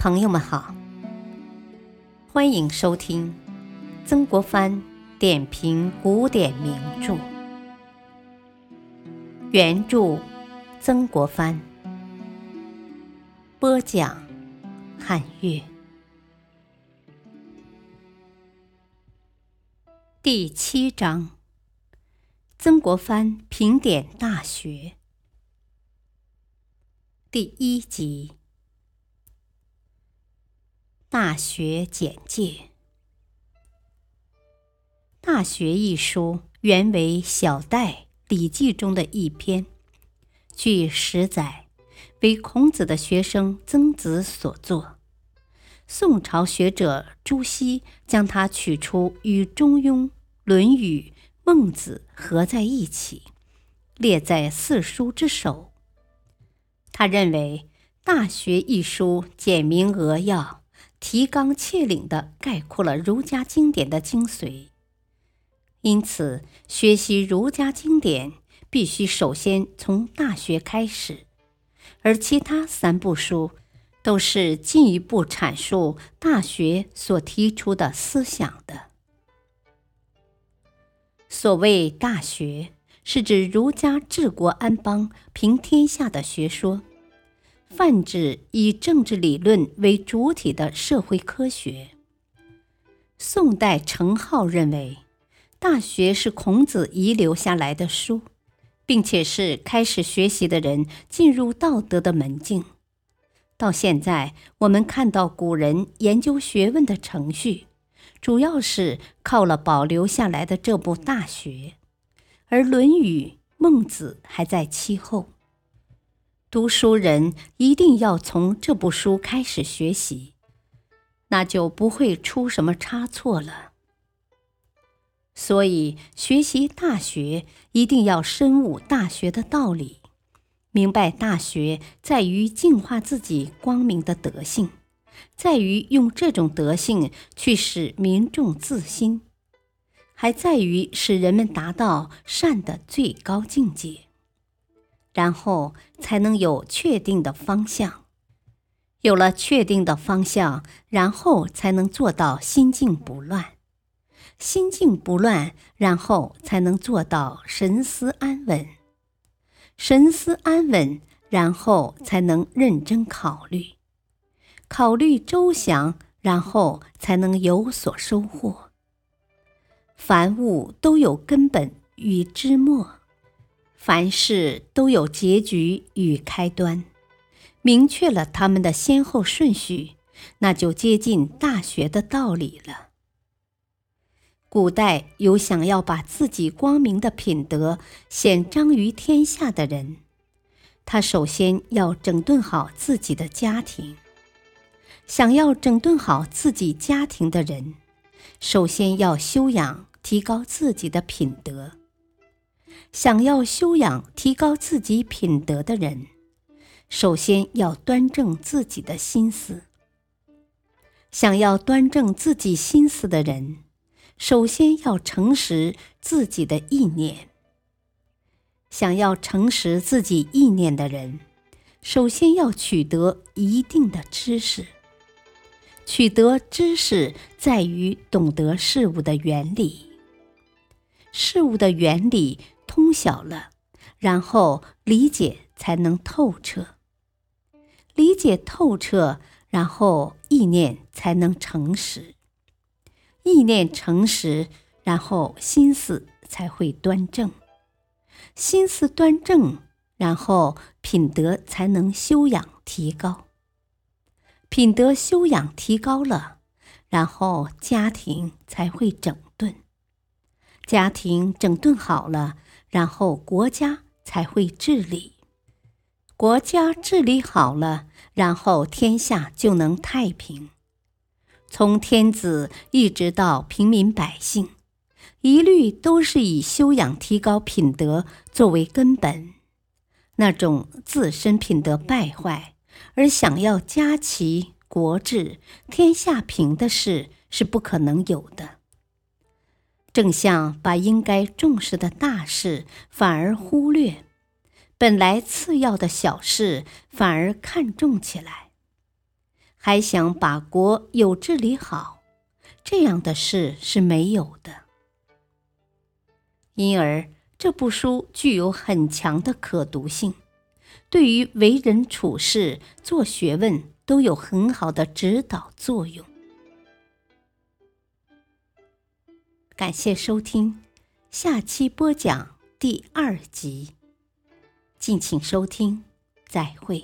朋友们好，欢迎收听曾国藩点评古典名著，原著曾国藩，播讲汉乐，第七章：曾国藩评点《大学》，第一集。大学简介，《大学》一书原为小戴《礼记》中的一篇，据史载，为孔子的学生曾子所作。宋朝学者朱熹将它取出与《中庸》《论语》《孟子》合在一起，列在四书之首。他认为，《大学》一书简明扼要。提纲挈领地概括了儒家经典的精髓，因此学习儒家经典必须首先从《大学》开始，而其他三部书都是进一步阐述《大学》所提出的思想的。所谓《大学》，是指儒家治国安邦、平天下的学说。泛指以政治理论为主体的社会科学。宋代程颢认为，《大学》是孔子遗留下来的书，并且是开始学习的人进入道德的门径。到现在，我们看到古人研究学问的程序，主要是靠了保留下来的这部《大学》，而《论语》《孟子》还在其后。读书人一定要从这部书开始学习，那就不会出什么差错了。所以，学习《大学》一定要深悟《大学》的道理，明白《大学》在于净化自己光明的德性，在于用这种德性去使民众自新，还在于使人们达到善的最高境界。然后才能有确定的方向，有了确定的方向，然后才能做到心静不乱，心静不乱，然后才能做到神思安稳，神思安稳，然后才能认真考虑，考虑周详，然后才能有所收获。凡物都有根本与枝末。凡事都有结局与开端，明确了他们的先后顺序，那就接近大学的道理了。古代有想要把自己光明的品德显彰于天下的人，他首先要整顿好自己的家庭；想要整顿好自己家庭的人，首先要修养、提高自己的品德。想要修养、提高自己品德的人，首先要端正自己的心思；想要端正自己心思的人，首先要诚实自己的意念；想要诚实自己意念的人，首先要取得一定的知识。取得知识在于懂得事物的原理，事物的原理。通晓了，然后理解才能透彻；理解透彻，然后意念才能诚实；意念诚实，然后心思才会端正；心思端正，然后品德才能修养提高；品德修养提高了，然后家庭才会整顿；家庭整顿好了。然后国家才会治理，国家治理好了，然后天下就能太平。从天子一直到平民百姓，一律都是以修养、提高品德作为根本。那种自身品德败坏而想要家齐国治、天下平的事，是不可能有的。正像把应该重视的大事反而忽略，本来次要的小事反而看重起来，还想把国有治理好，这样的事是没有的。因而，这部书具有很强的可读性，对于为人处事、做学问都有很好的指导作用。感谢收听，下期播讲第二集。敬请收听，再会。